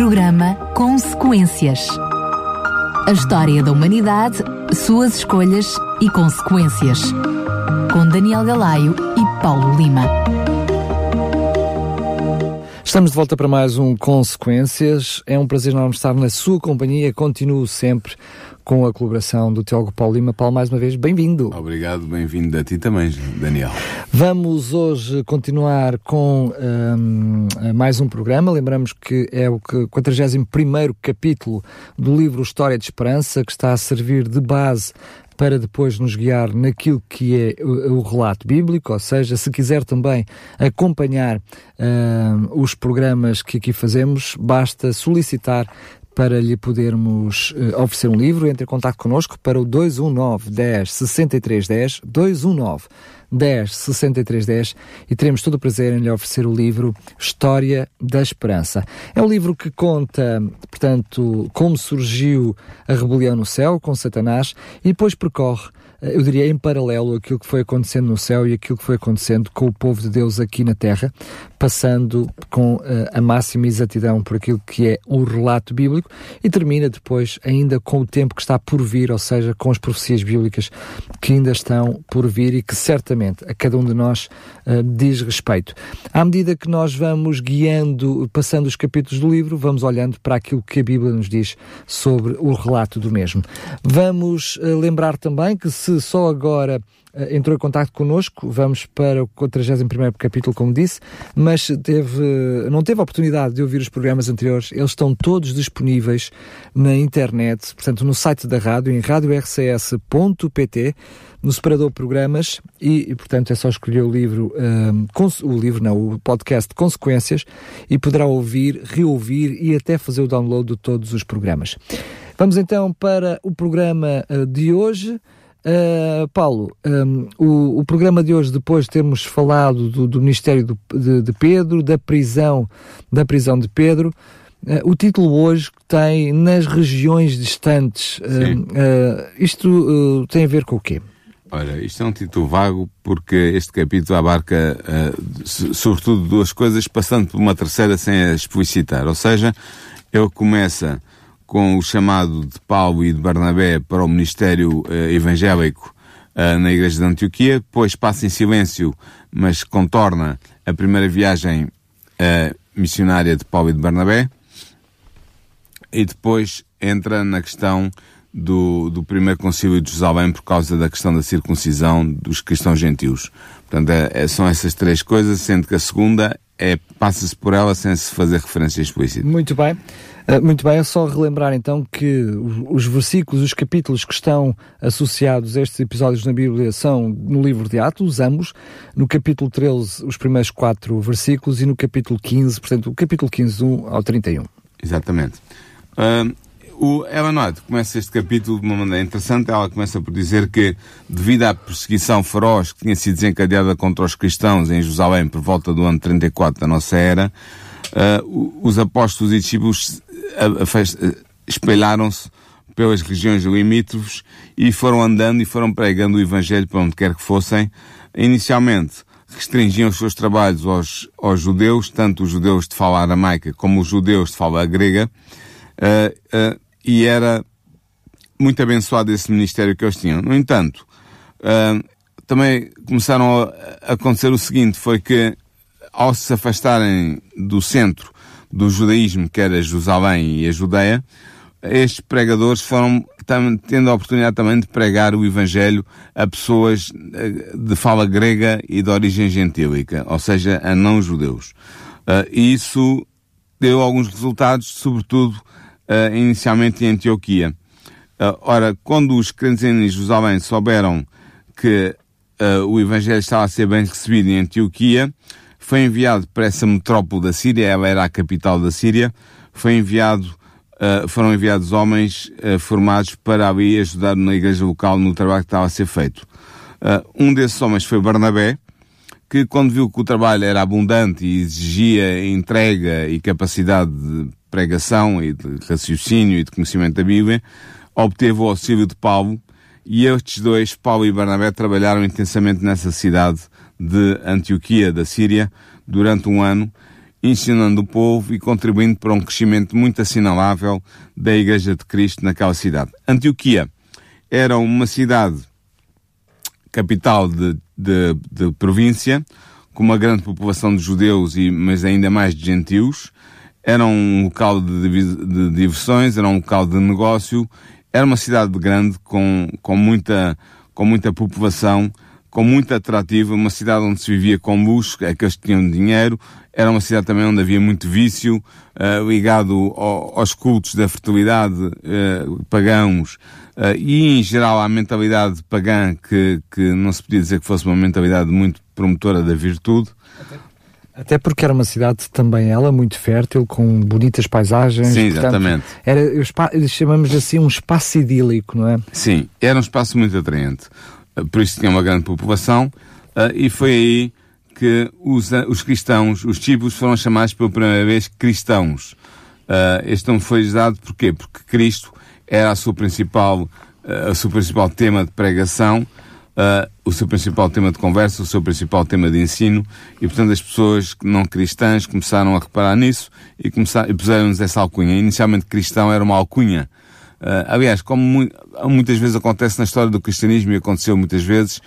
Programa Consequências. A história da humanidade, suas escolhas e consequências. Com Daniel Galaio e Paulo Lima. Estamos de volta para mais um Consequências. É um prazer enorme estar na sua companhia. Continuo sempre com a colaboração do Tiago Paulo Lima. Paulo, mais uma vez, bem-vindo. Obrigado, bem-vindo a ti também, Daniel. Vamos hoje continuar com um, mais um programa. Lembramos que é o 41 capítulo do livro História de Esperança, que está a servir de base para depois nos guiar naquilo que é o, relato bíblico, ou seja, se quiser também acompanhar uh, os programas que aqui fazemos, basta solicitar para lhe podermos uh, oferecer um livro, entre em contato connosco para o 219 10 63 10, 219 10 63 10 e teremos todo o prazer em lhe oferecer o livro História da Esperança. É um livro que conta, portanto, como surgiu a rebelião no céu com Satanás e depois percorre eu diria, em paralelo aquilo que foi acontecendo no céu e aquilo que foi acontecendo com o povo de Deus aqui na Terra, passando com uh, a máxima exatidão por aquilo que é o relato bíblico e termina depois ainda com o tempo que está por vir, ou seja, com as profecias bíblicas que ainda estão por vir e que certamente a cada um de nós uh, diz respeito. À medida que nós vamos guiando, passando os capítulos do livro, vamos olhando para aquilo que a Bíblia nos diz sobre o relato do mesmo. Vamos uh, lembrar também que se só agora uh, entrou em contato connosco, vamos para o 41 capítulo, como disse, mas teve, não teve a oportunidade de ouvir os programas anteriores, eles estão todos disponíveis na internet, portanto no site da rádio, em radiorcs.pt, no separador programas e, portanto é só escolher o livro, um, o livro não, o podcast Consequências e poderá ouvir, reouvir e até fazer o download de todos os programas. Vamos então para o programa uh, de hoje. Uh, Paulo, um, o, o, programa de hoje, depois de termos falado do, do Ministério do, de, de, Pedro, da prisão, da prisão de Pedro, uh, o título hoje tem nas regiões distantes. Uh, isto tem a ver com o quê? Olha, isto é um título vago porque este capítulo abarca, sobretudo, duas coisas, passando por uma terceira sem a explicitar. Ou seja, ele começa com o chamado de Paulo e de Barnabé para o ministério uh, evangélico uh, na igreja de Antioquia, depois passa em silêncio, mas contorna a primeira viagem uh, missionária de Paulo e de Barnabé, e depois entra na questão do, do primeiro concílio de Jerusalém por causa da questão da circuncisão dos cristãos gentios. Portanto, é, é, são essas três coisas, sendo que a segunda é passa-se por ela sem se fazer referência explícita. Muito bem. Uh, muito bem, é só relembrar então que os, os, versículos, os capítulos que estão associados a estes episódios na Bíblia são no livro de Atos, ambos, no capítulo 13, os primeiros quatro versículos, e no capítulo 15, portanto, o capítulo 15, 1 ao 31. Exatamente. Uh, o Ellen White começa este capítulo de uma maneira interessante. Ela começa por dizer que, devido à perseguição feroz que tinha sido desencadeada contra os cristãos em Jerusalém por volta do ano 34 da nossa era, uh, os apóstolos e discípulos espelharam-se pelas regiões limítrofes e foram andando e foram pregando o Evangelho para onde quer que fossem. Inicialmente restringiam os seus trabalhos aos, aos judeus, tanto os judeus de fala aramaica como os judeus de fala grega, uh, uh, e era muito abençoado esse ministério que eles tinham. No entanto, uh, também começaram a acontecer o seguinte, foi que ao se afastarem do centro do judaísmo, que era Jerusalém e a Judeia, estes pregadores foram tendo a oportunidade também de pregar o Evangelho a pessoas eh, de fala grega e de origem gentílica, ou seja, a não-judeus. Uh, e isso deu alguns resultados, sobretudo uh, inicialmente em Antioquia. Uh, ora, quando os crentes em Jerusalém souberam que o Evangelho estava a ser bem recebido em Antioquia, foi enviado para essa metrópole da Síria, ela era a capital da Síria, foi enviado, uh, foram enviados homens uh, formados para ali ajudar na igreja local no trabalho que estava a ser feito. Uh, um desses homens foi Barnabé, que quando viu que o trabalho era abundante e exigia entrega e capacidade de pregação e de raciocínio e de conhecimento da Bíblia, obteve o auxílio de Paulo e estes dois, Paulo e Barnabé, trabalharam intensamente nessa cidade de Antioquia, da Síria, durante um ano, ensinando o povo e contribuindo para um crescimento muito assinalável da Igreja de Cristo naquela cidade. Antioquia era uma cidade capital de, de, de província, com uma grande população de judeus, e, mas ainda mais de gentios. Era um local de, de diversões, era um local de negócio, era uma cidade grande com, com, muita, com muita população, com muito atrativo, uma cidade onde se vivia com luxo, aqueles que tinham dinheiro, era uma cidade também onde havia muito vício, uh, ligado ao, aos cultos da fertilidade uh, pagãos, uh, e em geral à mentalidade pagã, que, que não se podia dizer que fosse uma mentalidade muito promotora da virtude. Até porque era uma cidade também ela muito fértil, com bonitas paisagens. Sim, portanto, exatamente. Era, chamamos assim um espaço idílico, não é? Sim, era um espaço muito atraente. Por isso tinha uma grande população e foi aí que os, os cristãos, os tipos foram chamados pela primeira vez cristãos. Uh, este nome foi dado porquê? Porque Cristo era a sua principal, uh, o seu principal tema de pregação, uh, o seu principal tema de conversa, o seu principal tema de ensino, e portanto as pessoas não cristãs começaram a reparar nisso e, começaram, e puseram-nos essa alcunha. Inicialmente cristão era uma alcunha. Uh, aliás, como mu muitas vezes acontece na história do cristianismo e aconteceu muitas vezes,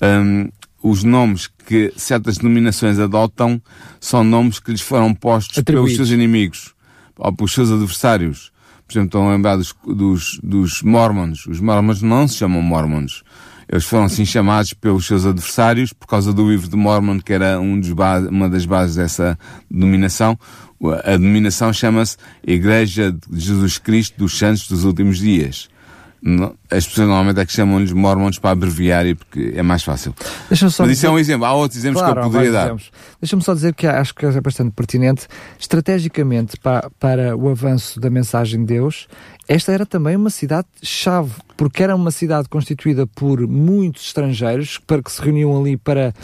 um, os nomes que certas denominações adotam são nomes que lhes foram postos Atribuídos. pelos seus inimigos ou pelos seus adversários. Por exemplo, estão a lembrar dos, dos, dos mormons. Os mormons não se chamam mormons. Eles foram assim chamados pelos seus adversários por causa do livro de Mormon, que era um dos uma das bases dessa denominação. A denominação chama-se Igreja de Jesus Cristo dos Santos dos Últimos Dias. As pessoas normalmente é que chamam-lhes mormons para abreviar e porque é mais fácil. Mas isso dizer... é um exemplo. Há outros exemplos claro, que eu poderia dar. Deixa-me só dizer que acho que é bastante pertinente, estrategicamente para, para o avanço da mensagem de Deus, esta era também uma cidade-chave, porque era uma cidade constituída por muitos estrangeiros para que se reuniam ali para,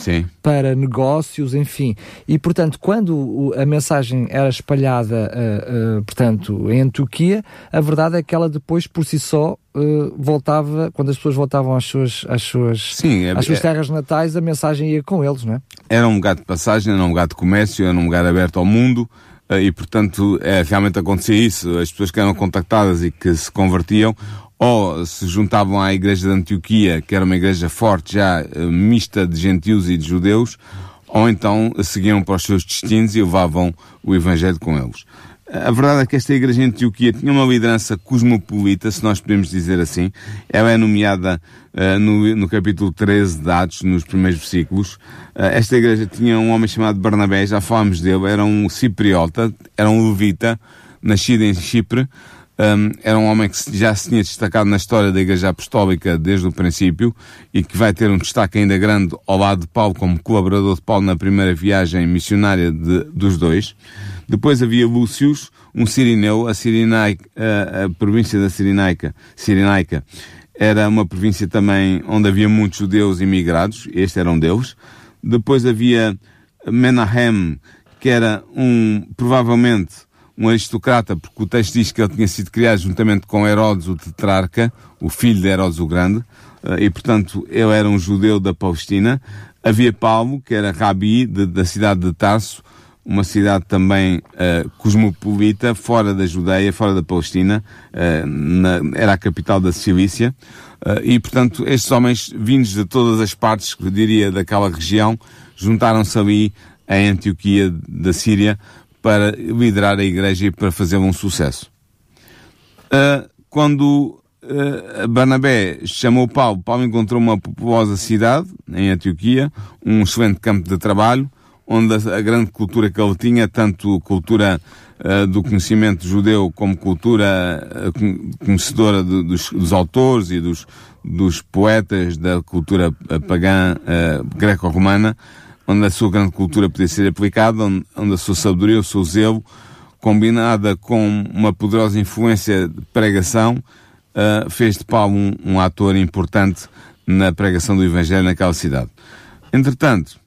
para negócios, enfim. E, portanto, quando a mensagem era espalhada, uh, uh, portanto, em Antioquia, a verdade é que ela depois, por si só, uh, voltava, quando as pessoas voltavam às suas, às suas, Sim, é, às suas é, terras natais, a mensagem ia com eles, não é? Era um lugar de passagem, era um lugar de comércio, era um lugar aberto ao mundo, eh, e, portanto, é, realmente acontecia isso. As pessoas que eram contactadas e que se convertiam ou se juntavam à igreja de Antioquia, que era uma igreja forte, já eh, mista de gentios e de judeus, ou então seguiam para os seus destinos e levavam o evangelho com eles. A verdade é que esta igreja em Antioquia tinha uma liderança cosmopolita, se nós podemos dizer assim. Ela é nomeada uh, no, no, capítulo 13 de Atos, nos primeiros versículos. Uh, esta igreja tinha um homem chamado Barnabé, já falámos dele, era um cipriota, era um levita, nascido em Chipre. Um, era um homem que já se tinha destacado na história da Igreja Apostólica desde o princípio e que vai ter um destaque ainda grande ao lado de Paulo como colaborador de Paulo na primeira viagem missionária de, dos dois. Depois havia Lúcius, um sirineu, a, Sirinaica, a, a província da Sirinaica, Sirinaica era uma província também onde havia muitos judeus imigrados, este era um deles. Depois havia Menahem, que era um, provavelmente, um aristocrata, porque o texto diz que ele tinha sido criado juntamente com Herodes, o tetrarca, o filho de Herodes o Grande, eh, e portanto ele era um judeu da Palestina. Havia Paulo, que era rabi de, da cidade de Tarso, uma cidade também uh, cosmopolita, fora da Judeia, fora da Palestina, uh, na, era a capital da Cilícia, uh, e portanto estes homens vindos de todas as partes, que diria, daquela região, juntaram-se ali em Antioquia da Síria para liderar a igreja e para fazer um sucesso. quando Barnabé chamou Paulo, Paulo encontrou uma populosa cidade, em Antioquia, um excelente campo de trabalho, onde a, grande cultura que ele tinha, tanto cultura uh, do conhecimento judeu como cultura uh, conhecedora dos, dos, autores e dos, dos poetas da cultura pagã uh, greco-romana, onde a sua grande cultura podia ser aplicada, onde, a sua sabedoria, o seu zelo, combinada com uma poderosa influência de pregação, uh, fez de Paulo um, um, ator importante na pregação do Evangelho naquela cidade. Entretanto,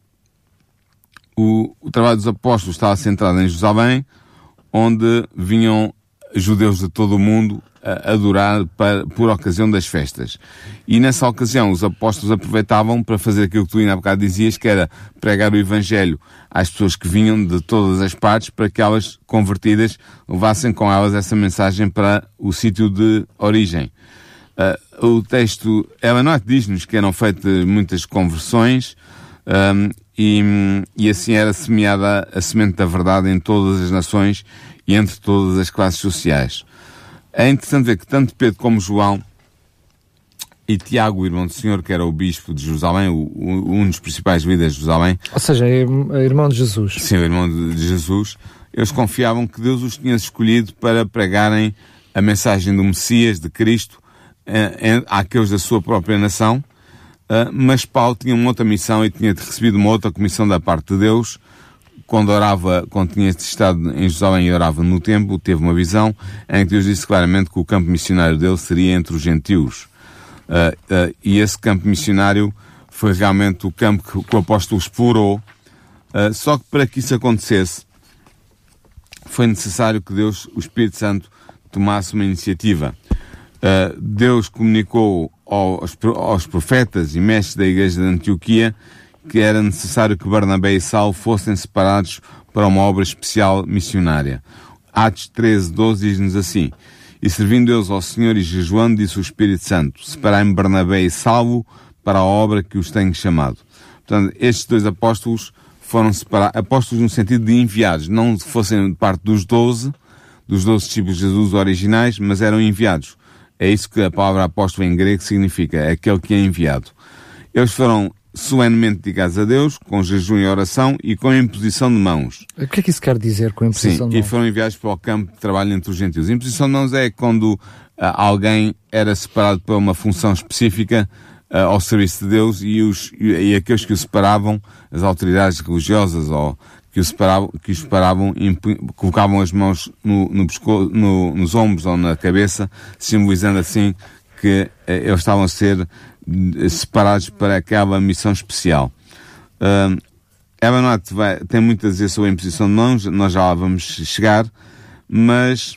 o, o trabalho dos apóstolos estava centrado em Jerusalém, onde vinham judeus de todo o mundo a adorar para, por ocasião das festas. E nessa ocasião os apóstolos aproveitavam para fazer aquilo que tu ainda há bocado dizias, que era pregar o Evangelho às pessoas que vinham de todas as partes para que elas, convertidas, levassem com elas essa mensagem para o sítio de origem. Uh, o texto, ela não diz-nos que eram feitas muitas conversões, um, e, e assim era semeada a semente da verdade em todas as nações e entre todas as classes sociais. É interessante ver que tanto Pedro como João e Tiago, o irmão do Senhor, que era o bispo de Jerusalém, o, o, um dos principais líderes de Jerusalém. Ou seja, é, é irmão de Jesus. Sim, o irmão de Jesus. Eles confiavam que Deus os tinha escolhido para pregarem a mensagem do Messias, de Cristo, eh, àqueles da sua própria nação. Uh, mas Paulo tinha uma outra missão e tinha recebido uma outra comissão da parte de Deus, quando orava, quando tinha estado em Jerusalém e orava no templo, teve uma visão em que Deus disse claramente que o campo missionário dele seria entre os gentios. Uh, uh, e esse campo missionário foi realmente o campo que, que o apóstolo explorou. Uh, só que para que isso acontecesse, foi necessário que Deus, o Espírito Santo, tomasse uma iniciativa. Deus comunicou aos, aos profetas e mestres da igreja de Antioquia que era necessário que Barnabé e Saulo fossem separados para uma obra especial missionária. Atos 13, 12 diz-nos assim, E servindo eles ao Senhor e jejuando, disse o Espírito Santo, separai-me Barnabé e Saulo para a obra que os tenho chamado. Portanto, estes dois apóstolos foram separados, apóstolos no sentido de enviados, não fossem parte dos doze, dos doze discípulos de Jesus originais, mas eram enviados. É isso que a palavra apóstolo em grego significa, é aquele que é enviado. Eles foram solenemente a Deus, com jejum e oração e com imposição de mãos. O que é que isso quer dizer com imposição Sim, de mãos? e foram enviados para o campo de trabalho entre os gentios. Imposição de mãos é quando uh, alguém era separado para uma função específica uh, ao serviço de Deus e, os, e, e, aqueles que o separavam, as autoridades religiosas ou que o separavam, que o separavam colocavam as mãos no, no, no, nos ombros ou na cabeça, simbolizando assim que uh, eles estavam a ser separados para aquela missão especial. Uh, Evernote vai, tem muito a dizer sobre a imposição de mãos, nós já lá vamos chegar, mas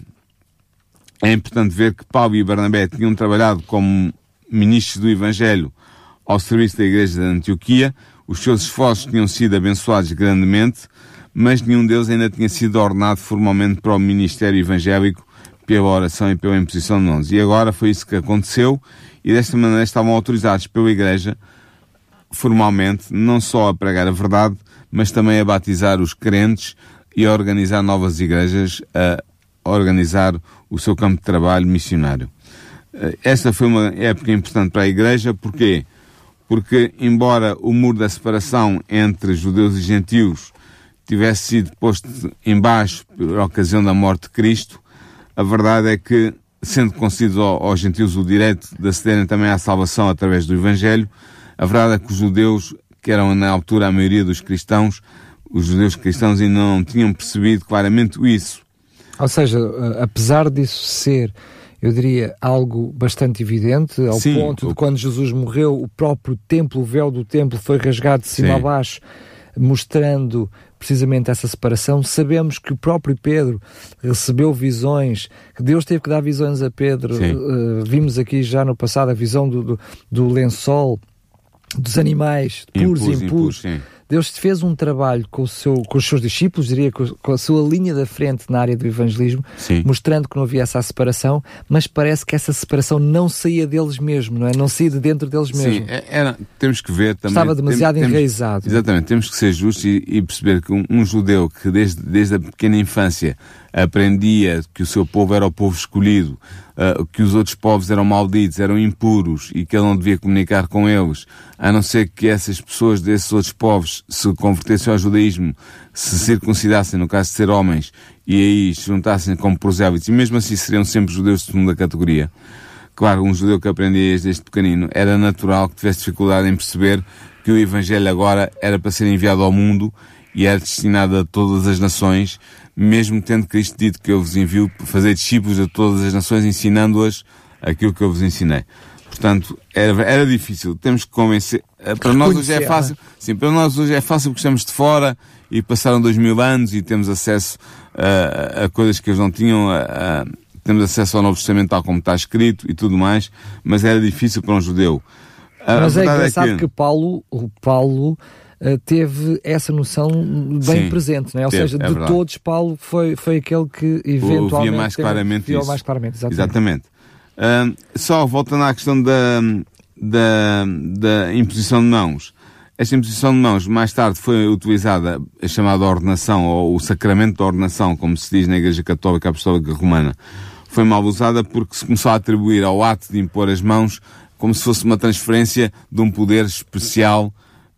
é importante ver que Paulo e Barnabé tinham trabalhado como ministros do Evangelho ao serviço da Igreja de Antioquia, os seus esforços tinham sido abençoados grandemente, mas nenhum deles ainda tinha sido ordenado formalmente para o ministério evangélico pela oração e pela imposição de mãos. E agora foi isso que aconteceu e desta maneira estavam autorizados pela Igreja, formalmente, não só a pregar a verdade, mas também a batizar os crentes e a organizar novas igrejas, a organizar o seu campo de trabalho missionário. Eh, esta foi uma época importante para a Igreja, porquê? Porque, embora o muro da separação entre judeus e gentios tivesse sido posto embaixo por ocasião da morte de Cristo, a verdade é que sendo concedido aos gentios o direito de acederem também à salvação através do Evangelho, a verdade é que os judeus, que eram na altura a maioria dos cristãos, os judeus cristãos ainda não tinham percebido claramente isso. Ou seja, eh, apesar disso ser, eu diria, algo bastante evidente, ao Sim, ponto de quando Jesus morreu, o próprio templo, o véu do templo foi rasgado de cima Sim. a baixo, mostrando precisamente essa separação. Sabemos que o próprio Pedro recebeu visões, que Deus teve que dar visões a Pedro. Uh, vimos aqui já no passado a visão do, do, do lençol, dos animais puros e impuros. Deus fez um trabalho com, seu, com os seus discípulos, diria com, com, a sua linha da frente na área do evangelismo, Sim. mostrando que não havia essa separação, mas parece que essa separação não saía deles mesmo, não é? Não saía de dentro deles mesmo. Sim, é, era, temos que ver também. Estava demasiado temos, enraizado. Exatamente, temos que ser justos e, e perceber que um, um, judeu que desde, desde a pequena infância aprendia que o seu povo era o povo escolhido, uh, que os outros povos eram malditos, eram impuros e que ele não devia comunicar com eles, a não ser que essas pessoas desses outros povos se convertessem ao judaísmo, se circuncidassem, no caso de ser homens, e aí se juntassem como prosélitos, e mesmo assim seriam sempre judeus de segunda categoria. Claro, um judeu que aprendia desde pequenino, era natural que tivesse dificuldade em perceber que o Evangelho agora era para ser enviado ao mundo e era destinado a todas as nações, mesmo tendo Cristo dito que eu vos envio para fazer discípulos de todas as nações, ensinando-as aquilo que eu vos ensinei. Portanto, era, era difícil. Temos que convencer. Eh, para nós hoje é fácil. Sim, para nós hoje é fácil porque estamos de fora e passaram dois mil anos e temos acesso a, a coisas que eles não tinham, a, temos acesso ao Novo Testamento tal como está escrito e tudo mais, mas era difícil para um judeu. A mas é engraçado é que... que Paulo, o Paulo teve essa noção bem Sim, presente, né? ou teve, seja, é de verdade. todos, Paulo foi, foi aquele que eventualmente o via mais claramente viu mais claramente. Exatamente. exatamente. Uh, só voltando à questão da, da, da imposição de mãos. Esta imposição de mãos mais tarde foi utilizada a chamada ordenação, ou o sacramento da ordenação, como se diz na Igreja Católica Apostólica Romana. Foi mal usada porque se começou a atribuir ao ato de impor as mãos como se fosse uma transferência de um poder especial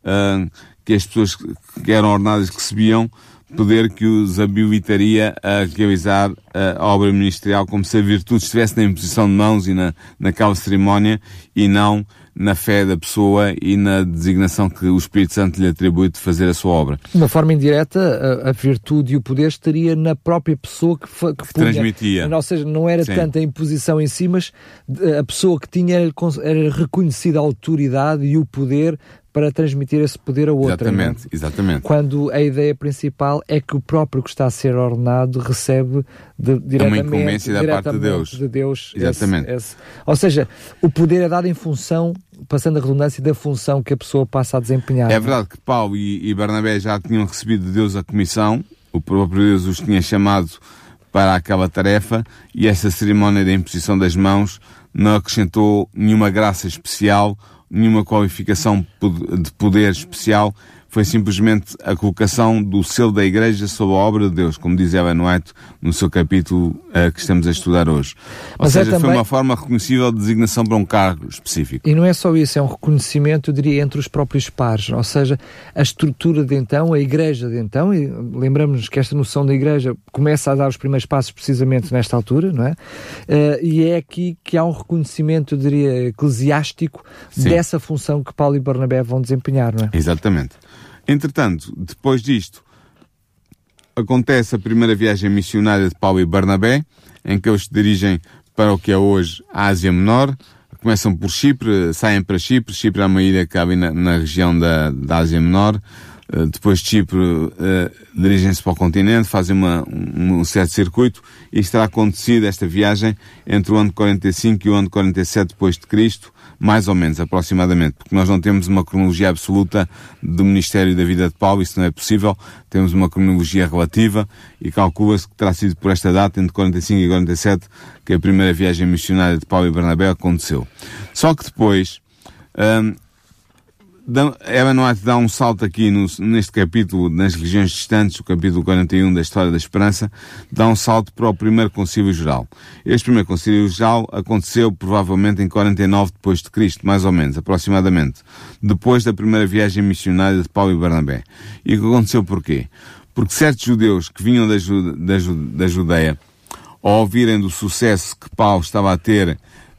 uh, que as pessoas que eram ordenadas recebiam, poder que os habilitaria a realizar a obra ministerial como se a virtude estivesse na imposição de mãos e na, naquela cerimónia e não na fé da pessoa e na designação que o Espírito Santo lhe atribui de fazer a sua obra. De uma forma indireta, a, a virtude e o poder estaria na própria pessoa que, que, que transmitia. Ou seja, não era Sim. tanto a imposição em si, mas a pessoa que tinha era reconhecida a autoridade e o poder para transmitir esse poder a outra. Exatamente, não? exatamente. Quando a ideia principal é que o próprio que está a ser ordenado recebe de, diretamente, é uma incumbência da parte de Deus. De Deus exatamente. Esse, esse. Ou seja, o poder é dado em função, passando a redundância, da função que a pessoa passa a desempenhar. É verdade que Paulo e, e Barnabé já tinham recebido de Deus a comissão, o próprio Deus os tinha chamado para aquela tarefa e essa cerimónia da imposição das mãos não acrescentou nenhuma graça especial nenhuma qualificação de poder especial, foi simplesmente a colocação do selo da Igreja sobre a obra de Deus, como diz Ellen White no seu capítulo uh, que estamos a estudar hoje. Ou Mas é seja, é também... foi uma forma reconhecível de designação para um cargo específico. E não é só isso, é um reconhecimento, eu diria, entre os próprios pares, ou seja, a estrutura de então, a Igreja de então, e lembramos que esta noção da Igreja começa a dar os primeiros passos precisamente nesta altura, não é? Uh, e é aqui que há um reconhecimento, eu diria, eclesiástico Sim. dessa função que Paulo e Barnabé vão desempenhar, não é? Exatamente. Entretanto, depois disto, acontece a primeira viagem missionária de Paulo e Barnabé, em que eles se dirigem para o que é hoje a Ásia Menor. Começam por Chipre, saem para Chipre. Chipre é uma ilha que cabe na, na região da, da Ásia Menor. Uh, depois de Chipre, uh, dirigem-se para o continente, fazem uma, um, um certo circuito e terá acontecido esta viagem entre o ano 45 e o ano 47 depois de Cristo, mais ou menos, aproximadamente, porque nós não temos uma cronologia absoluta do Ministério da Vida de Paulo, isso não é possível, temos uma cronologia relativa e calcula-se que terá sido por esta data, entre 45 e 47, que a primeira viagem missionária de Paulo e Bernabé aconteceu. Só que depois, hum, Ellen White dá um salto aqui no, neste capítulo, nas regiões distantes, o capítulo 41 da História da Esperança, dá um salto para o primeiro concílio geral. Este primeiro concílio geral aconteceu provavelmente em 49 depois de Cristo, mais ou menos, aproximadamente, depois da primeira viagem missionária de Paulo e Barnabé. E o que aconteceu porquê? Porque certos judeus que vinham da, da, da Judeia, ao ouvirem do sucesso que Paulo estava a ter,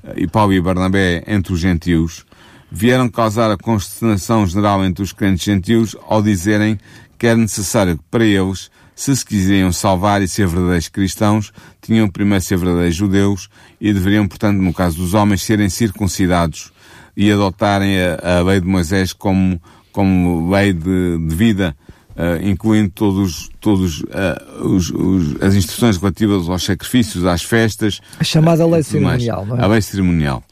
eh, e Paulo e Barnabé, entre os gentios, vieram causar a consternação geral entre os crentes gentios ao dizerem que era necessário que para eles, se se quiseriam salvar e ser verdadeiros cristãos, tinham primeiro ser verdadeiros judeus e deveriam, portanto, no caso dos homens, serem circuncidados e adotarem a, a lei de Moisés como, como lei de, de vida, uh, incluindo todos, todos uh, os, os, as instruções relativas aos sacrifícios, às festas. A chamada lei cerimonial, não é? A lei cerimonial.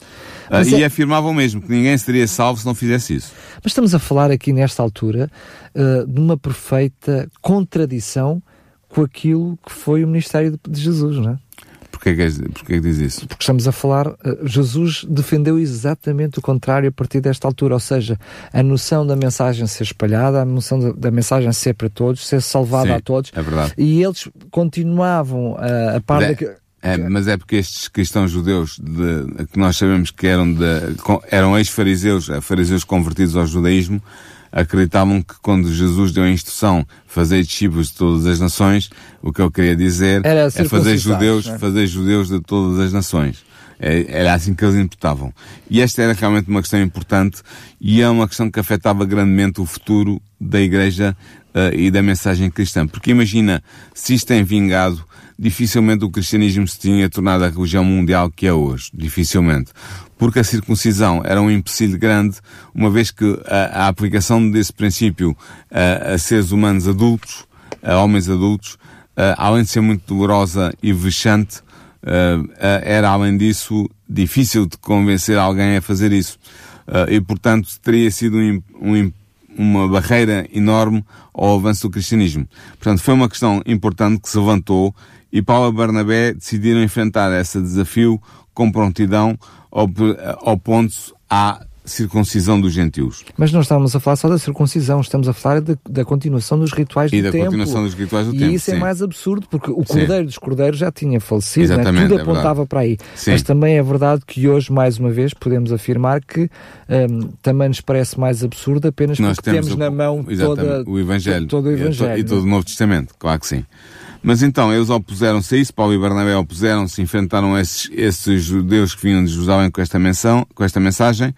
Uh, e é... afirmavam mesmo que ninguém seria salvo se não fizesse isso. Mas estamos a falar aqui nesta altura uh, de uma perfeita contradição com aquilo que foi o ministério de, Jesus, não é? Porquê que, porquê que diz isso? Porque estamos a falar, uh, Jesus defendeu exatamente o contrário a partir desta altura, ou seja, a noção da mensagem ser espalhada, a noção da, da mensagem ser para todos, ser salvada Sim, a todos. É verdade. E eles continuavam uh, a par é, é, mas é porque estes cristãos judeus, de, que nós sabemos que eram, de, eram ex-fariseus, é, fariseus convertidos ao judaísmo, acreditavam que quando Jesus deu a instrução fazer discípulos de todas as nações, o que eu queria dizer é fazer judeus, é? fazer judeus de todas as nações. É, era assim que eles imputavam. E esta era realmente uma questão importante e é uma questão que afetava grandemente o futuro da Igreja uh, e da mensagem cristã. Porque imagina, se isto tem vingado dificilmente o cristianismo se tinha tornado a religião mundial que é hoje. Dificilmente. Porque a circuncisão era um empecilho grande, uma vez que a, a aplicação desse princípio a, a, seres humanos adultos, a homens adultos, além de ser muito dolorosa e vexante, era, além disso, difícil de convencer alguém a fazer isso. E, portanto, teria sido um, um, uma barreira enorme ao avanço do cristianismo. Portanto, foi uma questão importante que se levantou e Paulo e Barnabé decidiram enfrentar esse desafio com prontidão ponto a circuncisão dos gentios. Mas não estamos a falar só da circuncisão, estamos a falar de, da continuação dos rituais e do. E da continuação dos rituais do e templo. E isso é sim. é mais absurdo, porque o Cordeiro sim. dos Cordeiros já tinha falecido, né? Exatamente, tudo é apontava para aí. Sim. Mas também é verdade que hoje, mais uma vez, podemos afirmar que um, também nos parece mais absurdo apenas Nós porque temos, o, na mão toda, o Evangelho. todo o Evangelho. E, todo o Novo Testamento, claro que sim. Mas então, eles opuseram-se a isso, Paulo e Barnabé opuseram-se, enfrentaram esses, esses judeus que vinham de Jerusalém com esta, menção, com esta mensagem,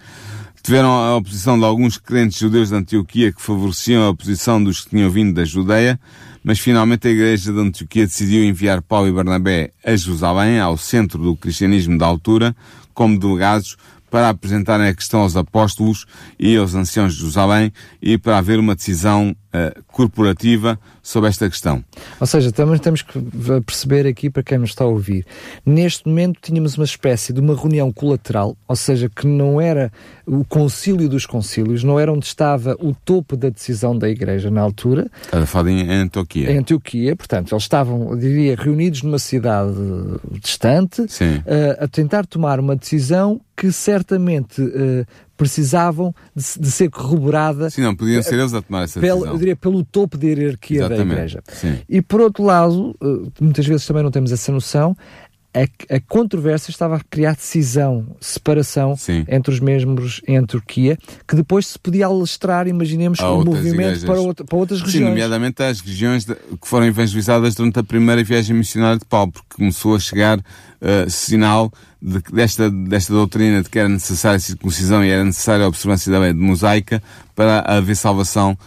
tiveram a oposição de alguns crentes judeus de Antioquia que favoreciam a oposição dos que tinham vindo da Judeia, mas finalmente a igreja de Antioquia decidiu enviar Paulo e Barnabé a Jerusalém, ao centro do cristianismo da altura, como delegados para apresentarem a questão aos apóstolos e aos anciãos de Jerusalém e para haver uma decisão uh, corporativa sobre esta questão. Ou seja, também temos que perceber aqui para quem nos está a ouvir. Neste momento tínhamos uma espécie de uma reunião colateral, ou seja, que não era o concílio dos concílios, não era onde estava o topo da decisão da Igreja na altura. Era falado em Antioquia. Em Antioquia, portanto, eles estavam, diria, reunidos numa cidade distante, uh, a tentar tomar uma decisão que certamente uh, precisavam de, de, ser corroborada. Sim, não, podiam ser eles a tomar essa pelo, decisão. Eu diria pelo topo da hierarquia Exatamente, da Igreja. Sim. E por outro lado, uh, muitas vezes também não temos essa noção, a, a, controvérsia estava a criar decisão, separação Sim. entre os membros em Turquia, que depois se podia alastrar, imaginemos, o movimento para, outra, para, outras regiões. Sim, nomeadamente as regiões de, que foram evangelizadas durante a primeira viagem missionária de Paulo, porque começou a chegar uh, sinal de, desta, desta doutrina de que era necessária a circuncisão e era necessária a observância da lei de mosaica para haver salvação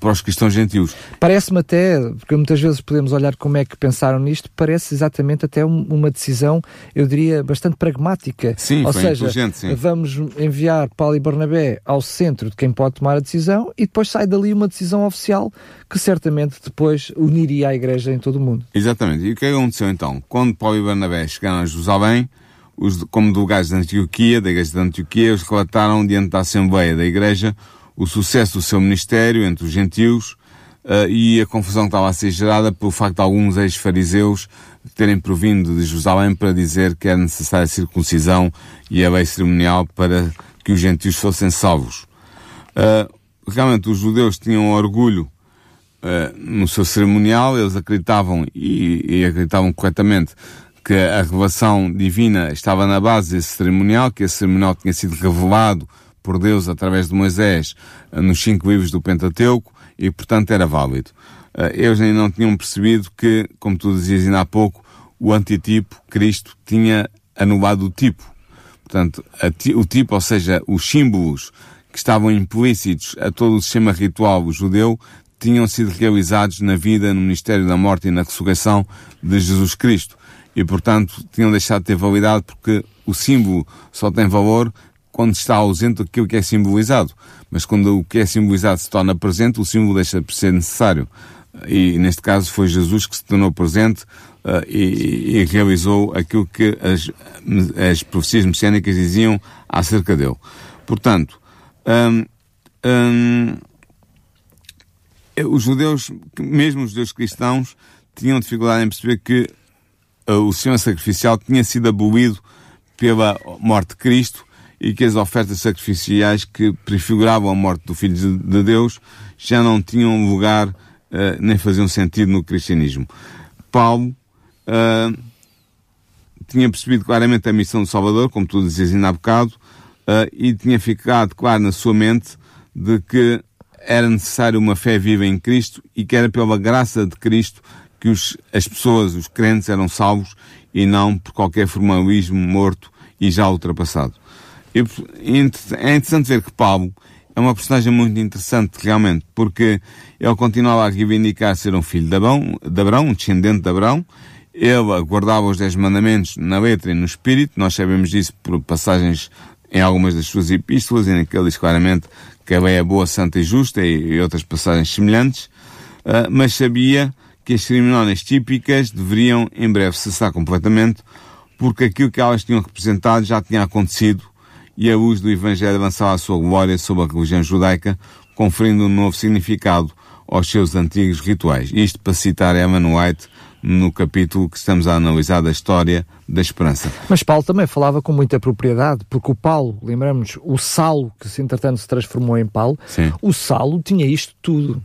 para os cristãos gentios. Parece-me até, porque muitas vezes podemos olhar como é que pensaram nisto, parece exatamente até um, uma decisão, eu diria, bastante pragmática. Sim, Ou seja, sim. vamos enviar Paulo e Barnabé ao centro de quem pode tomar a decisão e depois sai dali uma decisão oficial que certamente depois uniria a Igreja em todo o mundo. Exatamente. E o que aconteceu então? Quando Paulo e Barnabé chegaram a Jerusalém, os, como delegados da Antioquia, da Igreja de Antioquia, eles relataram diante da Assembleia da Igreja o sucesso do seu ministério entre os gentios uh, e a confusão que estava a ser gerada pelo facto de alguns ex-fariseus terem provindo de Jerusalém para dizer que era necessária a circuncisão e a lei cerimonial para que os gentios fossem salvos. Uh, realmente os judeus tinham orgulho uh, no seu cerimonial, eles acreditavam e, e acreditavam corretamente que a revelação divina estava na base desse cerimonial, que esse cerimonial tinha sido revelado por Deus através de Moisés nos cinco livros do Pentateuco e, portanto, era válido. Eles ainda não tinham percebido que, como tu dizias ainda há pouco, o antitipo, Cristo, tinha anulado o tipo. Portanto, o tipo, ou seja, os símbolos que estavam implícitos a todo o sistema ritual judeu, tinham sido realizados na vida, no ministério da morte e na ressurreição de Jesus Cristo e, portanto, tinham deixado de ter validade porque o símbolo só tem valor quando está ausente aquilo que é simbolizado. Mas quando o que é simbolizado se torna presente, o símbolo deixa de ser necessário. E, neste caso, foi Jesus que se tornou presente uh, e, e, realizou aquilo que as, as profecias messiânicas diziam acerca dele. Portanto, um, um, os judeus, mesmo os judeus cristãos, tinham dificuldade em perceber que o sistema sacrificial tinha sido abolido pela morte de Cristo e que as ofertas sacrificiais que prefiguravam a morte do Filho de Deus já não tinham lugar uh, nem faziam sentido no cristianismo. Paulo uh, tinha percebido claramente a missão do Salvador, como tu dizias ainda há bocado, uh, e tinha ficado claro na sua mente de que era necessário uma fé viva em Cristo e que era pela graça de Cristo que os, as pessoas, os crentes, eram salvos e não por qualquer formalismo morto e já ultrapassado. E, é interessante ver que Paulo é uma personagem muito interessante, realmente, porque ele continuava a reivindicar ser um filho de Abrão um descendente de Abrão, ele guardava os Dez Mandamentos na letra e no espírito, nós sabemos disso por passagens em algumas das suas epístolas, em que ele diz claramente que a lei é boa, santa e justa, e, outras passagens semelhantes, uh, mas sabia que as cerimónias típicas deveriam em breve cessar completamente, porque aquilo que elas tinham representado já tinha acontecido e a luz do Evangelho avançava a sua glória sobre a religião judaica, conferindo um novo significado aos seus antigos rituais. Isto para citar Emmanuel White no capítulo que estamos a analisar da história da esperança. Mas Paulo também falava com muita propriedade, porque o Paulo, lembramos, o Saulo, que entretanto se transformou em Paulo, Sim. o Saulo tinha isto tudo.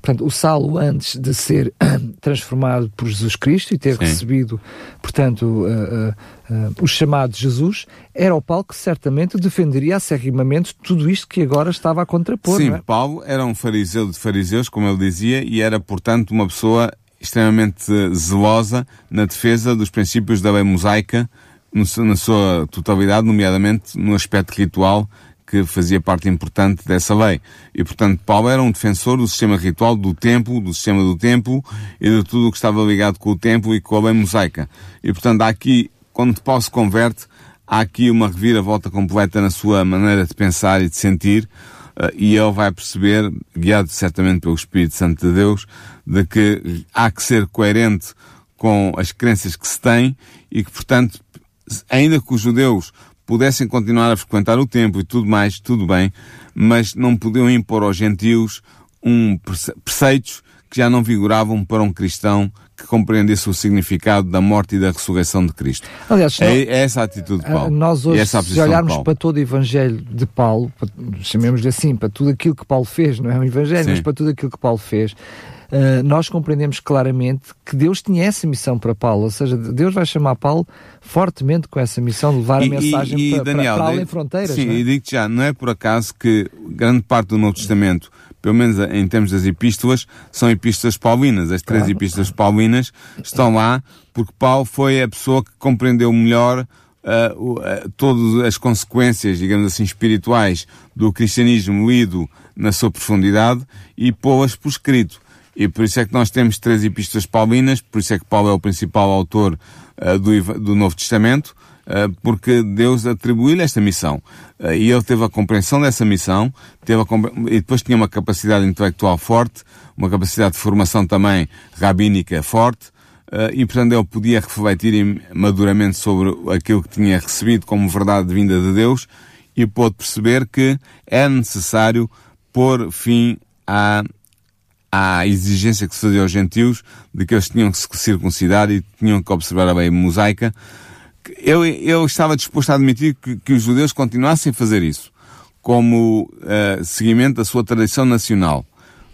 Portanto, o Saulo, antes de ser transformado por Jesus Cristo e ter Sim. recebido, portanto, uh, uh, uh, o chamado de Jesus, era o Paulo que certamente defenderia acerrimamente tudo isto que agora estava a contrapor. Sim, é? Paulo era um fariseu de fariseus, como ele dizia, e era, portanto, uma pessoa extremamente zelosa na defesa dos princípios da lei mosaica, na sua totalidade, nomeadamente no aspecto ritual que fazia parte importante dessa lei. E, portanto, Paulo era um defensor do sistema ritual do templo, do sistema do templo e de tudo o que estava ligado com o templo e com a lei mosaica. E, portanto, há aqui, quando Paulo se converte, há aqui uma reviravolta completa na sua maneira de pensar e de sentir, eh, e ele vai perceber, guiado certamente pelo Espírito Santo de Deus, de que há que ser coerente com as crenças que se tem e que, portanto, ainda que os judeus pudessem continuar a frequentar o templo e tudo mais, tudo bem, mas não podiam impor aos gentios um prece- preceitos que já não vigoravam para um cristão que compreendesse o significado da morte e da ressurreição de Cristo. Aliás, É, é essa a atitude de Ah, Paulo. Nós E hoje, a se de olharmos para todo o Evangelho de Paulo, para- chamemos-lhe assim, para tudo aquilo que Paulo fez, não é um Evangelho, Sim. mas para tudo aquilo que Paulo fez, ah, nós compreendemos claramente que Deus tinha essa missão para Paulo, ou seja, Deus vai chamar Paulo fortemente com essa missão de levar a mensagem e, para, para- Daniel, para além digo- fronteiras. Sim, não é? e digo-te já, não é por acaso que grande parte do Novo Testamento, pelo menos em termos das epístolas, são epístolas paulinas. As três Claro. epístolas paulinas estão lá porque Paulo foi a pessoa que compreendeu melhor o- ah, todas as consequências, digamos assim, espirituais do cristianismo lido na sua profundidade e pô-las por escrito. E por isso é que nós temos três epístolas paulinas, por isso é que Paulo é o principal autor ah, do, do Novo Testamento, porque Deus atribuiu-lhe esta missão. Ah, e ele teve a compreensão dessa missão, teve e depois tinha uma capacidade intelectual forte, uma capacidade de formação também rabínica forte, ah, e portanto ele podia refletir maduramente sobre aquilo que tinha recebido como verdade vinda de Deus e pôde perceber que é necessário pôr fim à à exigência que se fazia aos gentios de que eles tinham que se circuncidar e tinham que observar a lei mosaica. Eu, eu estava disposto a admitir que, que os judeus continuassem a fazer isso como eh, seguimento da sua tradição nacional.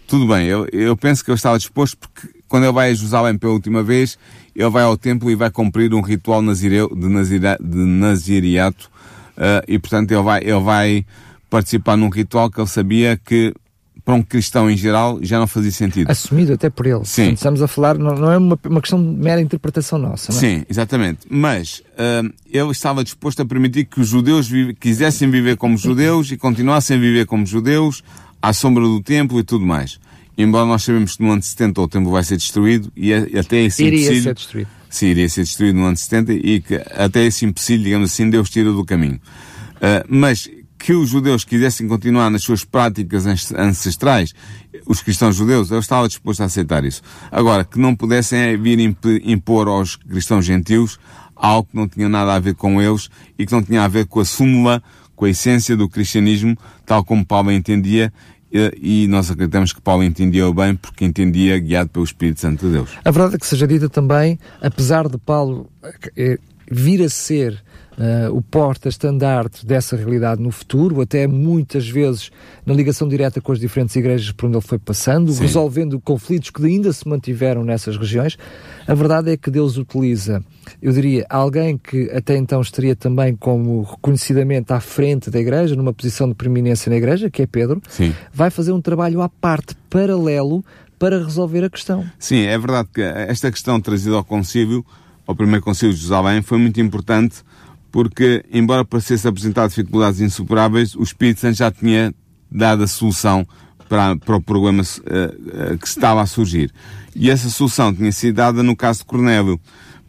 Tudo bem, eu, eu penso que eu estava disposto porque quando ele vai a Jerusalém pela última vez, ele vai ao templo e vai cumprir um ritual nazireu, de, nazira, de naziriato eh, e portanto ele vai, ele vai participar num ritual que ele sabia que para um cristão em geral já não fazia sentido. Assumido até por ele. Sim. Portanto, Estamos a falar, não, não é uma, uma questão de mera interpretação nossa. Não é? Sim, exatamente. Mas hum, ele estava disposto a permitir que os judeus vive- quisessem viver como judeus e continuassem a viver como judeus, à sombra do templo e tudo mais. Embora nós sabemos que no ano 70 o templo vai ser destruído e e até esse Iria empecilho- ser destruído. Sim, iria ser destruído no ano 70 e que até esse empecilho, digamos assim, Deus tira do caminho. Ah, mas que os judeus quisessem continuar nas suas práticas ancestrais, os cristãos judeus, eu estava disposto a aceitar isso. Agora, que não pudessem é vir imp- impor aos cristãos gentios algo que não tinha nada a ver com eles e que não tinha a ver com a súmula, com a essência do cristianismo, tal como Paulo entendia, e e nós acreditamos que Paulo entendia bem porque entendia guiado pelo Espírito Santo de Deus. A verdade é que seja dita também, apesar de Paulo eh, vir a ser eh, o porta-estandarte dessa realidade no futuro, até muitas vezes na ligação direta com as diferentes igrejas por onde ele foi passando, Sim. resolvendo conflitos que ainda se mantiveram nessas regiões, a verdade é que Deus utiliza, eu diria, alguém que até então estaria também como reconhecidamente à frente da igreja, numa posição de preeminência na igreja, que é Pedro, Sim. vai fazer um trabalho à parte, paralelo, para resolver a questão. Sim, é verdade que esta questão trazida ao concílio, ao primeiro concílio de Jerusalém, foi muito importante porque, embora parecesse apresentar dificuldades insuperáveis, o Espírito Santo já tinha dado a solução para, para o problema eh, que estava a surgir. E essa solução tinha sido dada no caso de Cornélio.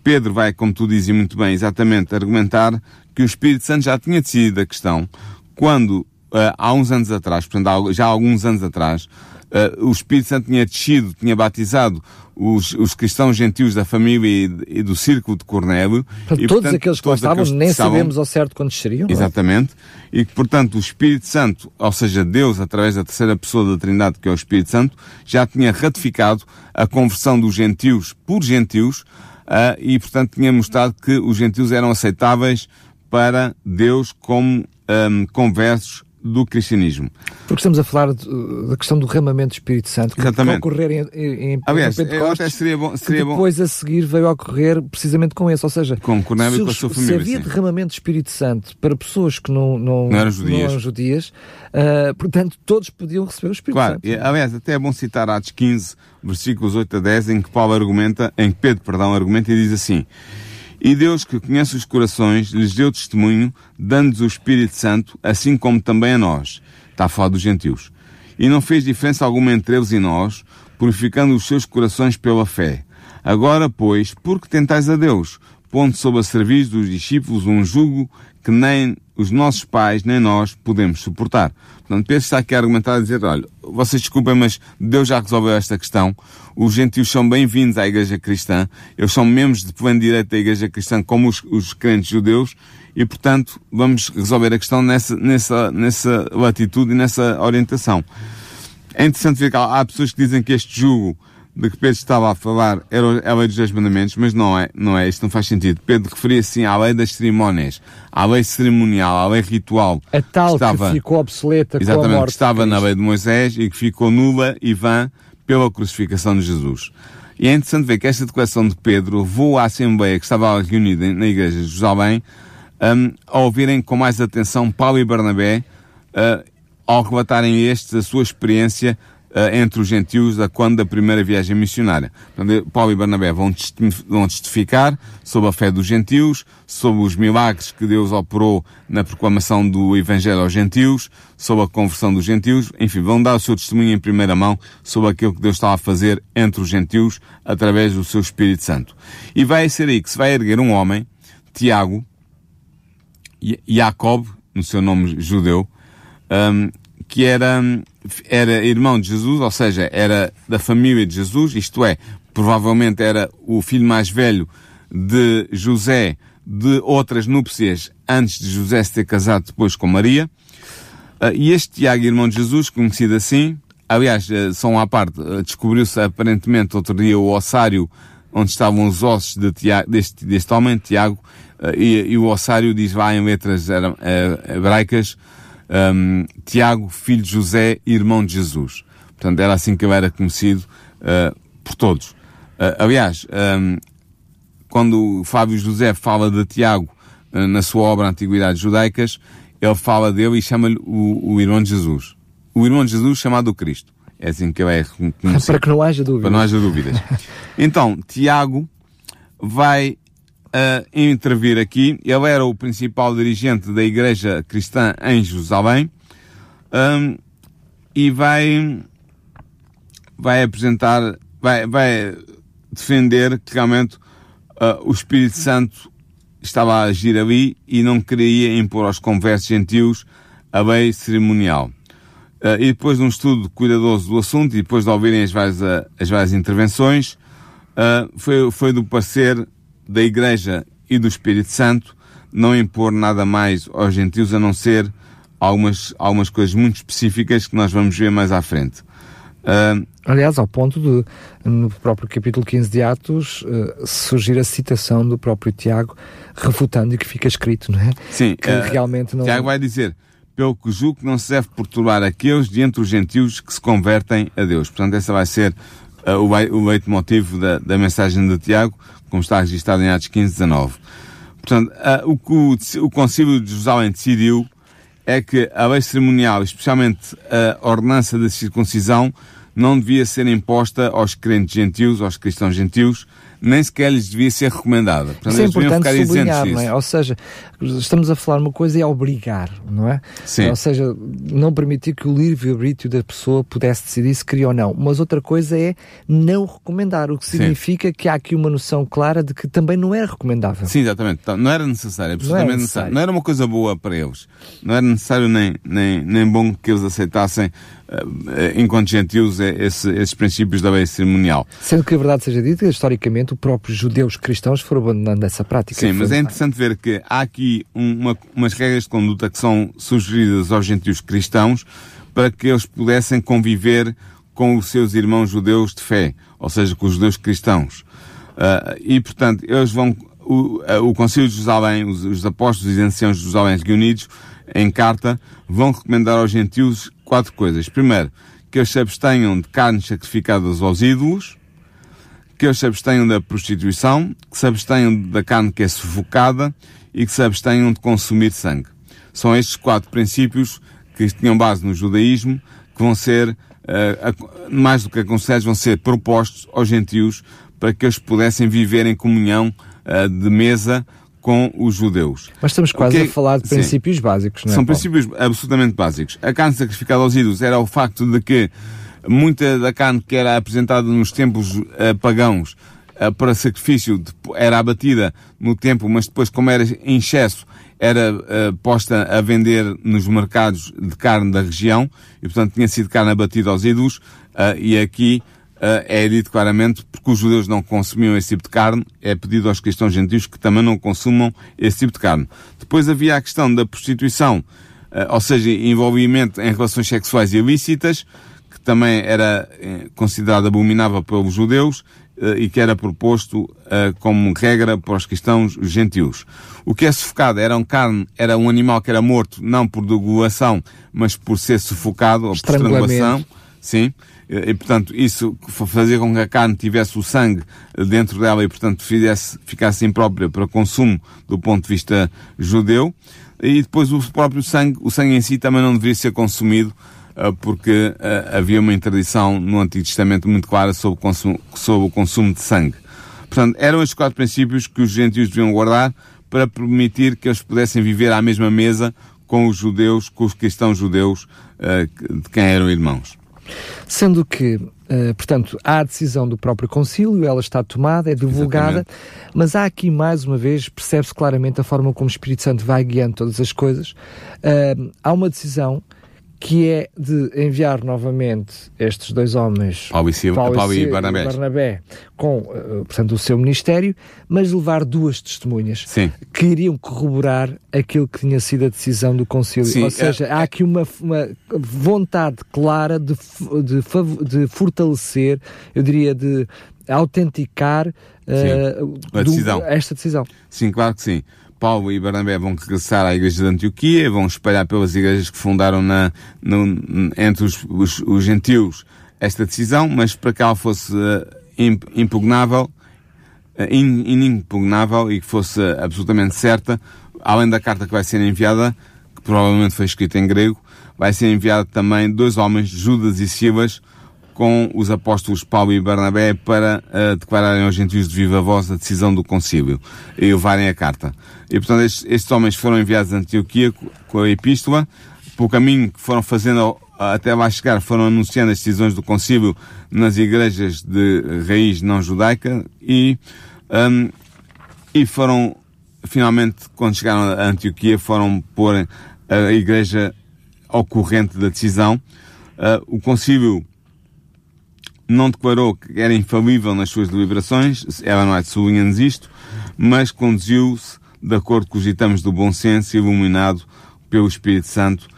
Pedro vai, como tu dizes muito bem, exatamente argumentar que o Espírito Santo já tinha decidido a questão quando, eh, há uns anos atrás, portanto, já há alguns anos atrás, uh, o Espírito Santo tinha descido, tinha batizado os, os cristãos gentios da família e, e do círculo de Cornélio. Portanto, e, todos portanto, aqueles que todos estavam, aqueles que nem estavam- sabemos ao certo quando seriam. é? Exatamente. E que, portanto, o Espírito Santo, ou seja, Deus, através da terceira pessoa da Trindade, que é o Espírito Santo, já tinha ratificado a conversão dos gentios por gentios ah, e, portanto, tinha mostrado que os gentios eram aceitáveis para Deus como ahm, conversos do cristianismo. Porque estamos a falar de- da questão do derramamento do Espírito Santo que Exatamente. vai ocorrer em, em, em Aliás, Pentecostes, seria bom, que seria bom depois a seguir veio a ocorrer precisamente com esse, ou seja, Com Cornélio e se, com a sua se família, havia sim. derramamento do Espírito Santo para pessoas que não, não, Não eram judias. judias, ah, portanto todos podiam receber o Espírito Claro, Santo. e, aliás, até é bom citar Atos 15, versículos 8 a 10, em que Paulo argumenta, em que Pedro, perdão, argumenta e diz assim: E Deus, que conhece os corações, lhes deu testemunho, dando-lhes o Espírito Santo, assim como também a nós. Está a falar dos gentios. E não fez diferença alguma entre eles e nós, purificando os seus corações pela fé. Agora, pois, por que tentais a Deus, pondo sob a serviço dos discípulos um jugo que nem os nossos pais nem nós podemos suportar. Portanto, Pedro está aqui a argumentar a dizer, olha, vocês desculpem, mas Deus já resolveu esta questão. Os gentios são bem-vindos à Igreja Cristã. Eles são membros de plano direito da Igreja Cristã, como os, os crentes judeus. E, portanto, vamos resolver a questão nessa, nessa, nessa latitude e nessa orientação. É interessante ver que há pessoas que dizem que este jugo de que Pedro estava a falar era a lei dos dez mandamentos, mas não é, não é, isto não faz sentido. Pedro referia-se sim à lei das cerimónias, à lei cerimonial, à lei ritual. A tal estava, que ficou obsoleta com a exatamente, morte que estava na lei de Moisés e que ficou nula e vã pela crucificação de Jesus. E é interessante ver que esta declaração de Pedro levou à Assembleia que estava reunida na igreja de Jerusalém um, a ouvirem com mais atenção Paulo e Barnabé uh, ao relatarem estes a sua experiência entre os gentios da quando da primeira viagem missionária. Portanto, Paulo e Barnabé vão, testi- vão testificar sobre a fé dos gentios, sobre os milagres que Deus operou na proclamação do Evangelho aos gentios, sobre a conversão dos gentios, enfim, vão dar o seu testemunho em primeira mão sobre aquilo que Deus estava a fazer entre os gentios através do seu Espírito Santo. E vai ser aí que se vai erguer um homem, Tiago, Jacob, no seu nome judeu, um, que era, era irmão de Jesus, ou seja, era da família de Jesus, isto é, provavelmente era o filho mais velho de José de outras núpcias antes de José se ter casado depois com Maria. Ah, e este Tiago, irmão de Jesus, conhecido assim, aliás, só uma à parte, eh, descobriu-se aparentemente outro dia o ossário onde estavam os ossos de Tiago, deste, deste homem, Tiago, e, e o ossário diz lá em letras eh, hebraicas, ehm, Tiago, filho de José, irmão de Jesus. Portanto, era assim que ele era conhecido eh, por todos. Eh, aliás, ehm, quando Fábio José fala de Tiago eh, na sua obra Antiguidades Judaicas, ele fala dele e chama-lhe o, o irmão de Jesus. O irmão de Jesus chamado Cristo. É assim que ele é conhecido. Para que não haja dúvida. Para não haja dúvidas. Então, Tiago vai ah, intervir aqui. Ele era o principal dirigente da Igreja Cristã em Jerusalém Ahm, e vai, vai apresentar, vai, vai defender que realmente ah, o Espírito Santo estava a agir ali e não queria impor aos conversos gentios a lei cerimonial. Uh, e depois de um estudo cuidadoso do assunto e depois de ouvirem as várias, uh, as várias intervenções, uh, foi, foi do parecer da Igreja e do Espírito Santo não impor nada mais aos gentios a não ser algumas, algumas coisas muito específicas que nós vamos ver mais à frente. Uh, Aliás, ao ponto de, no próprio capítulo 15 de Atos, eh, surgir a citação do próprio Tiago, refutando e que fica escrito, não é? sim, Que uh, realmente não. Tiago vai dizer, pelo que julgo que não se deve perturbar aqueles de entre os gentios que se convertem a Deus. Portanto, essa vai ser uh, o, o leitmotiv da, da mensagem de Tiago, como está registado em Atos 15, 19. Portanto, o que o, o Concílio de Jerusalém decidiu é que a lei cerimonial, especialmente a ordenança da circuncisão, não devia ser imposta aos crentes gentios, aos cristãos gentios, nem sequer lhes devia ser recomendada. Portanto, Isso é importante sublinhar, não é? Ou seja, estamos a falar uma coisa e é obrigar, não é? Sim. Ou seja, não permitir que o livre-arbítrio da pessoa pudesse decidir se queria ou não. Mas outra coisa é não recomendar, o que significa Sim. que há aqui uma noção clara de que também não era recomendável. Sim, exatamente. Então, não era necessário, absolutamente não era, necessário. Não era uma coisa boa para eles. Não era necessário nem, nem, nem bom que eles aceitassem eh, enquanto gentios, é esse, esses princípios da lei cerimonial. Sendo que a verdade seja dita, historicamente, os próprios judeus cristãos foram abandonando essa prática. Sim, mas é interessante ver que há aqui uma, umas regras de conduta que são sugeridas aos gentios cristãos para que eles pudessem conviver com os seus irmãos judeus de fé, ou seja, com os judeus cristãos. Uh, e, portanto, eles vão, o, o Concílio de Jerusalém, os, os apóstolos e anciãos de Jerusalém reunidos, em carta, vão recomendar aos gentios quatro coisas. Primeiro, que eles se abstenham de carnes sacrificadas aos ídolos, que eles se abstenham da prostituição, que se abstenham da carne que é sufocada e que se abstenham de consumir sangue. São estes quatro princípios que tinham base no judaísmo que vão ser, uh, mais do que aconselhados, vão ser propostos aos gentios para que eles pudessem viver em comunhão uh, de mesa com os judeus. Mas estamos quase que, a falar de princípios sim, básicos, não é? São Paulo? princípios absolutamente básicos. A carne sacrificada aos ídolos era o facto de que muita da carne que era apresentada nos tempos uh, pagãos uh, para sacrifício era abatida no templo, mas depois, como era em excesso, era uh, posta a vender nos mercados de carne da região e, portanto, tinha sido carne abatida aos ídolos. e aqui uh, é dito claramente, porque os judeus não consumiam esse tipo de carne, é pedido aos cristãos gentios que também não consumam esse tipo de carne. Depois havia a questão da prostituição, uh, ou seja, envolvimento em relações sexuais ilícitas, que também era uh, considerado abominável pelos judeus e que era proposto como regra para os cristãos gentios. O que é sufocado era um carne, era um animal que era morto não por degulação, mas por ser sufocado ou por estrangulação. Sim. E, portanto, isso fazia com que a carne tivesse o sangue dentro dela e, portanto, fizesse, ficasse imprópria para consumo do ponto de vista judeu. E depois o próprio sangue, o sangue em si também não deveria ser consumido eh, porque uh, havia uma interdição no Antigo Testamento muito clara sobre o, consumo, sobre o consumo de sangue. Portanto, eram estes quatro princípios que os gentios deviam guardar para permitir que eles pudessem viver à mesma mesa com os judeus, com os cristãos judeus, uh, de quem eram irmãos. Sendo que, uh, portanto, há a decisão do próprio concílio, ela está tomada, é divulgada, Exatamente. mas há aqui, mais uma vez, percebe-se claramente a forma como o Espírito Santo vai guiando todas as coisas. Uh, há uma decisão que é de enviar novamente estes dois homens, Paulo e, Silva, Paulo Paulo e, Barnabé. Barnabé, com, uh, portanto, o seu ministério, mas levar duas testemunhas Sim. que iriam corroborar aquilo que tinha sido a decisão do Concílio. Sim, Ou seja, é, há aqui uma, uma vontade clara de, de, de fortalecer, eu diria, de autenticar uh, decisão. esta decisão. Sim, claro que sim. Paulo e Barnabé vão regressar à igreja de Antioquia, vão espalhar pelas igrejas que fundaram na, no, entre os, os, os, gentios esta decisão, mas para que ela fosse uh, impugnável, uh, inimpugnável e que fosse absolutamente certa, além da carta que vai ser enviada, que provavelmente foi escrita em grego, vai ser enviada também dois homens, Judas e Silas, com os apóstolos Paulo e Barnabé para uh, declararem aos gentios de viva voz a decisão do concílio e levarem a carta. E, portanto, estes, estes homens foram enviados a Antioquia com a epístola, pelo caminho que foram fazendo até lá chegar, foram anunciando as decisões do concílio nas igrejas de raiz não judaica e, um, e foram, finalmente, quando chegaram a Antioquia, foram pôr a igreja ao corrente da decisão. Uh, o concílio não declarou que era infalível nas suas deliberações, ela é de sublinha-nos isto, mas conduziu-se de acordo com os ditames do bom senso, iluminado pelo Espírito Santo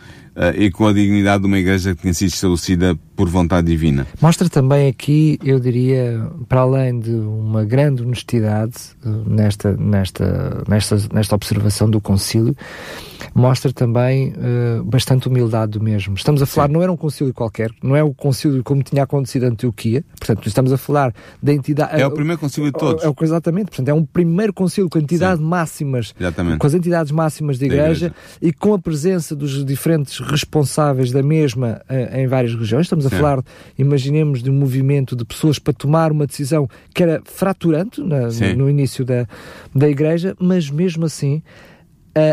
e com a dignidade de uma igreja que tinha sido estabelecida por vontade divina. Mostra também aqui, eu diria, para além de uma grande honestidade uh, nesta, nesta, nesta, nesta observação do concílio, mostra também uh, bastante humildade do mesmo. Estamos a falar, Sim. não era um concílio qualquer, não é o concílio como tinha acontecido em Antioquia, portanto, estamos a falar da entidade... É o primeiro concílio de todos. É, é, exatamente, portanto, é um primeiro concílio com entidade Sim. máximas, exatamente. com as entidades máximas da igreja, da igreja, e com a presença dos diferentes responsáveis da mesma em várias regiões. Estamos a Sim. falar, imaginemos, de um movimento de pessoas para tomar uma decisão que era fraturante na, no, no início da, da Igreja, mas mesmo assim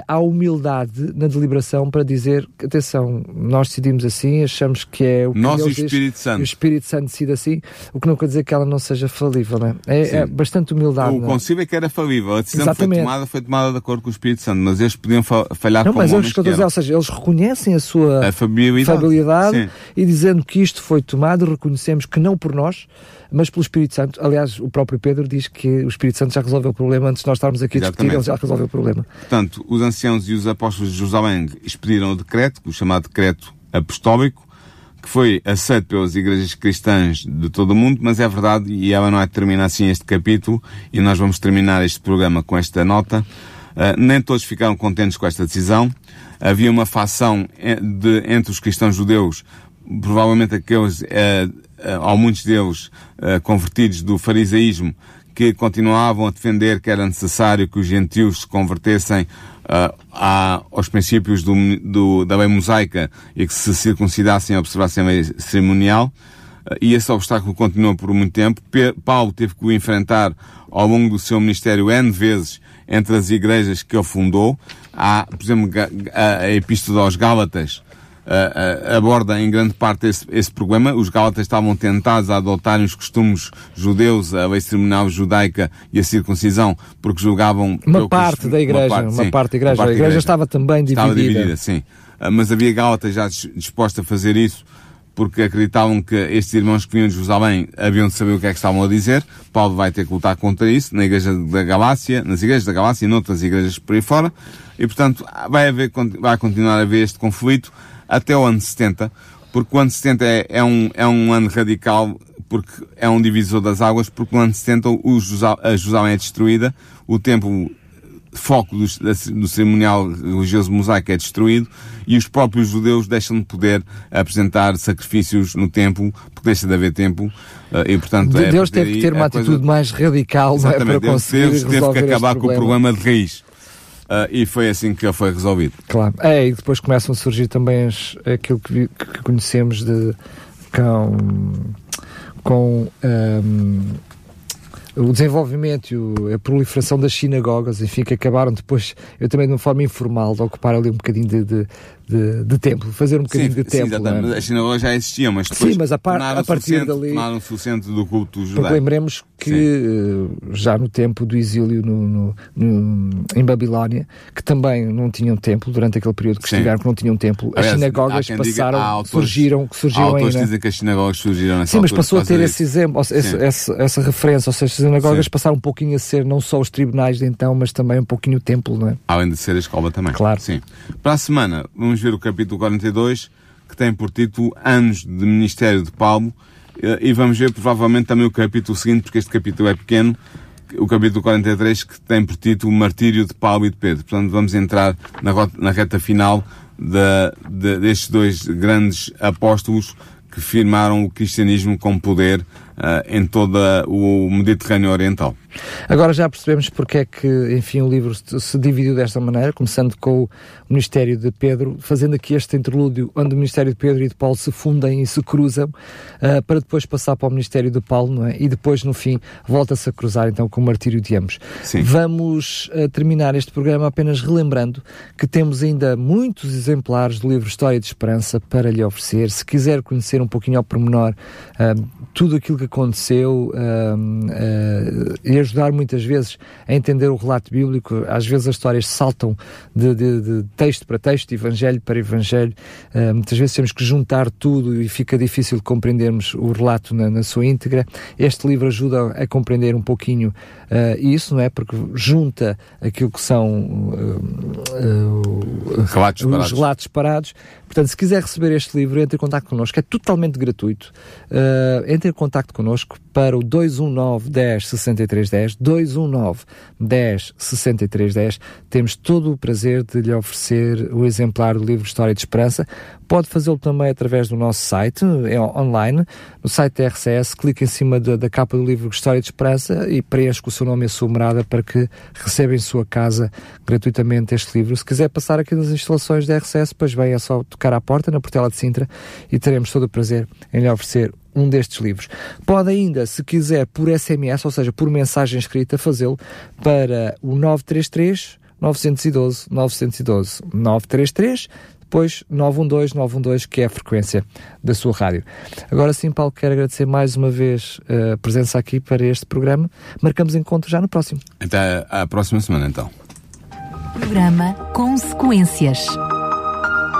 há humildade na deliberação para dizer, atenção, nós decidimos assim, achamos que é o que nós e o Espírito diz, Santo. o Espírito Santo decide assim, o que não quer dizer que ela não seja falível, não é? É, é bastante humildade. O concílio é que era falível, a decisão que foi tomada foi tomada de acordo com o Espírito Santo, mas eles podiam falhar não, como mas eles dizer, ou seja, eles reconhecem a sua a fabilidade, e dizendo que isto foi tomado, reconhecemos que não por nós, mas pelo Espírito Santo. Aliás, o próprio Pedro diz que o Espírito Santo já resolveu o problema antes de nós estarmos aqui Exatamente. a discutir, ele já resolveu o problema. Portanto, os anciãos e os apóstolos de Jerusalém expediram o decreto, o chamado decreto apostólico, que foi aceito pelas igrejas cristãs de todo o mundo, mas é verdade, e ela não é termina assim este capítulo, e nós vamos terminar este programa com esta nota. Uh, nem todos ficaram contentes com esta decisão. Havia uma facção de, entre os cristãos judeus, provavelmente aqueles uh, uh, muitos deles uh, convertidos do farisaísmo, que continuavam a defender que era necessário que os gentios se convertessem uh, a, aos princípios do, do, da lei mosaica e que se circuncidassem e observassem a lei cerimonial. Uh, e esse obstáculo continuou por muito tempo. Paulo teve que o enfrentar ao longo do seu ministério N vezes entre as igrejas que ele fundou. Há, por exemplo, a, a Epístola aos Gálatas, uh, aborda em grande parte esse, esse problema. Os Gálatas estavam tentados a adotarem os costumes judeus, a lei cerimonial judaica e a circuncisão, porque julgavam... Uma parte da igreja, uma parte, uma sim, parte da igreja. Parte a igreja, igreja estava também dividida. Estava dividida, sim. Uh, mas havia Gálatas já dispostos a fazer isso, porque acreditavam que estes irmãos que vinham de Jerusalém haviam de saber o que é que estavam a dizer. Paulo vai ter que lutar contra isso na igreja da Galácia, nas igrejas da Galácia e noutras igrejas por aí fora. E, portanto, vai haver, vai continuar a haver este conflito até o ano 70, porque o ano 70 é, é, um, é um ano radical, porque é um divisor das águas, porque o ano 70 o a Jerusalém é destruída, o templo foco do, do cerimonial religioso mosaico é destruído e os próprios judeus deixam de poder apresentar sacrifícios no templo, porque deixa de haver templo eh, e portanto é Deus teve que ter uma atitude coisa... mais radical é, para conseguir Deus teve que acabar com o problema de raiz. Uh, e foi assim que foi resolvido. Claro. É, e depois começam a surgir também as, aquilo que, que conhecemos de com, com um, o desenvolvimento e a proliferação das sinagogas, enfim, que acabaram depois, eu também de uma forma informal, de ocupar ali um bocadinho de, de, de, de templo, fazer um bocadinho sim, de sim, templo. É? As sinagogas já existiam, mas depois sim, mas a, par, a partir dali. Tornaram-se o centro do culto judaico. Porque lembremos que uh, já no tempo do exílio no, no, no, em Babilónia, que também não tinham templo, durante aquele período que sim. estiveram, que não tinham templo, as sinagogas passaram, diga, autores, surgiram, surgiram há autores aí, dizem que as sinagogas surgiram nessa Sim, mas passou a ter esse exemplo, essa, essa, essa, referência, ou seja, as sinagogas passaram um pouquinho a ser não só os tribunais de então, mas também um pouquinho o templo, não é? Além de ser a escola também. Claro. Sim. Para a semana, vamos ver o capítulo 40 42, que tem por título Anos de Ministério de Paulo, eh, e vamos ver provavelmente também o capítulo seguinte, porque este capítulo é pequeno, o capítulo 43, que tem por título Martírio de Paulo e de Pedro. Portanto, vamos entrar na, na reta final de, de, destes dois grandes apóstolos que firmaram o cristianismo com poder uh, em todo o Mediterrâneo Oriental. Agora já percebemos porque é que, enfim, o livro se dividiu desta maneira, começando com o Ministério de Pedro, fazendo aqui este interlúdio onde o Ministério de Pedro e de Paulo se fundem e se cruzam, uh, para depois passar para o Ministério de Paulo, é? E depois, no fim, volta-se a cruzar então com o martírio de ambos. Sim. Vamos uh, terminar este programa apenas relembrando que temos ainda muitos exemplares do livro História de Esperança para lhe oferecer. Se quiser conhecer um pouquinho ao pormenor uh, tudo aquilo que aconteceu e ajudar muitas vezes a entender o relato bíblico. Às vezes as histórias saltam de, de, de texto para texto, evangelho para evangelho. Uh, muitas vezes temos que juntar tudo e fica difícil compreendermos o relato na, na sua íntegra. Este livro ajuda a compreender um pouquinho uh, isso, não é? Porque junta aquilo que são uh, relatos os parados. relatos parados. Portanto, se quiser receber este livro, entre em contato connosco. É totalmente gratuito. entre em contato connosco para o 219 10 63 10 219 10 63 10. Temos todo o prazer de lhe oferecer o exemplar do livro História de Esperança. Pode fazê-lo também através do nosso site, é online, no site da RCS, clique em cima da, da capa do livro História de Esperança e preenche com o seu nome e a sua morada para que receba em sua casa gratuitamente este livro. Se quiser passar aqui nas instalações da RCS, pois bem, é só tocar à porta na Portela de Sintra e teremos todo o prazer em lhe oferecer um destes livros. Pode ainda, se quiser, por SMS, ou seja, por mensagem escrita, fazê-lo para o 933 912 912 933 depois 912 912, que é a frequência da sua rádio. Agora sim, Paulo, quero agradecer mais uma vez eh, a presença aqui para este programa. Marcamos encontro já no próximo. Até à próxima semana, então. Programa Consequências.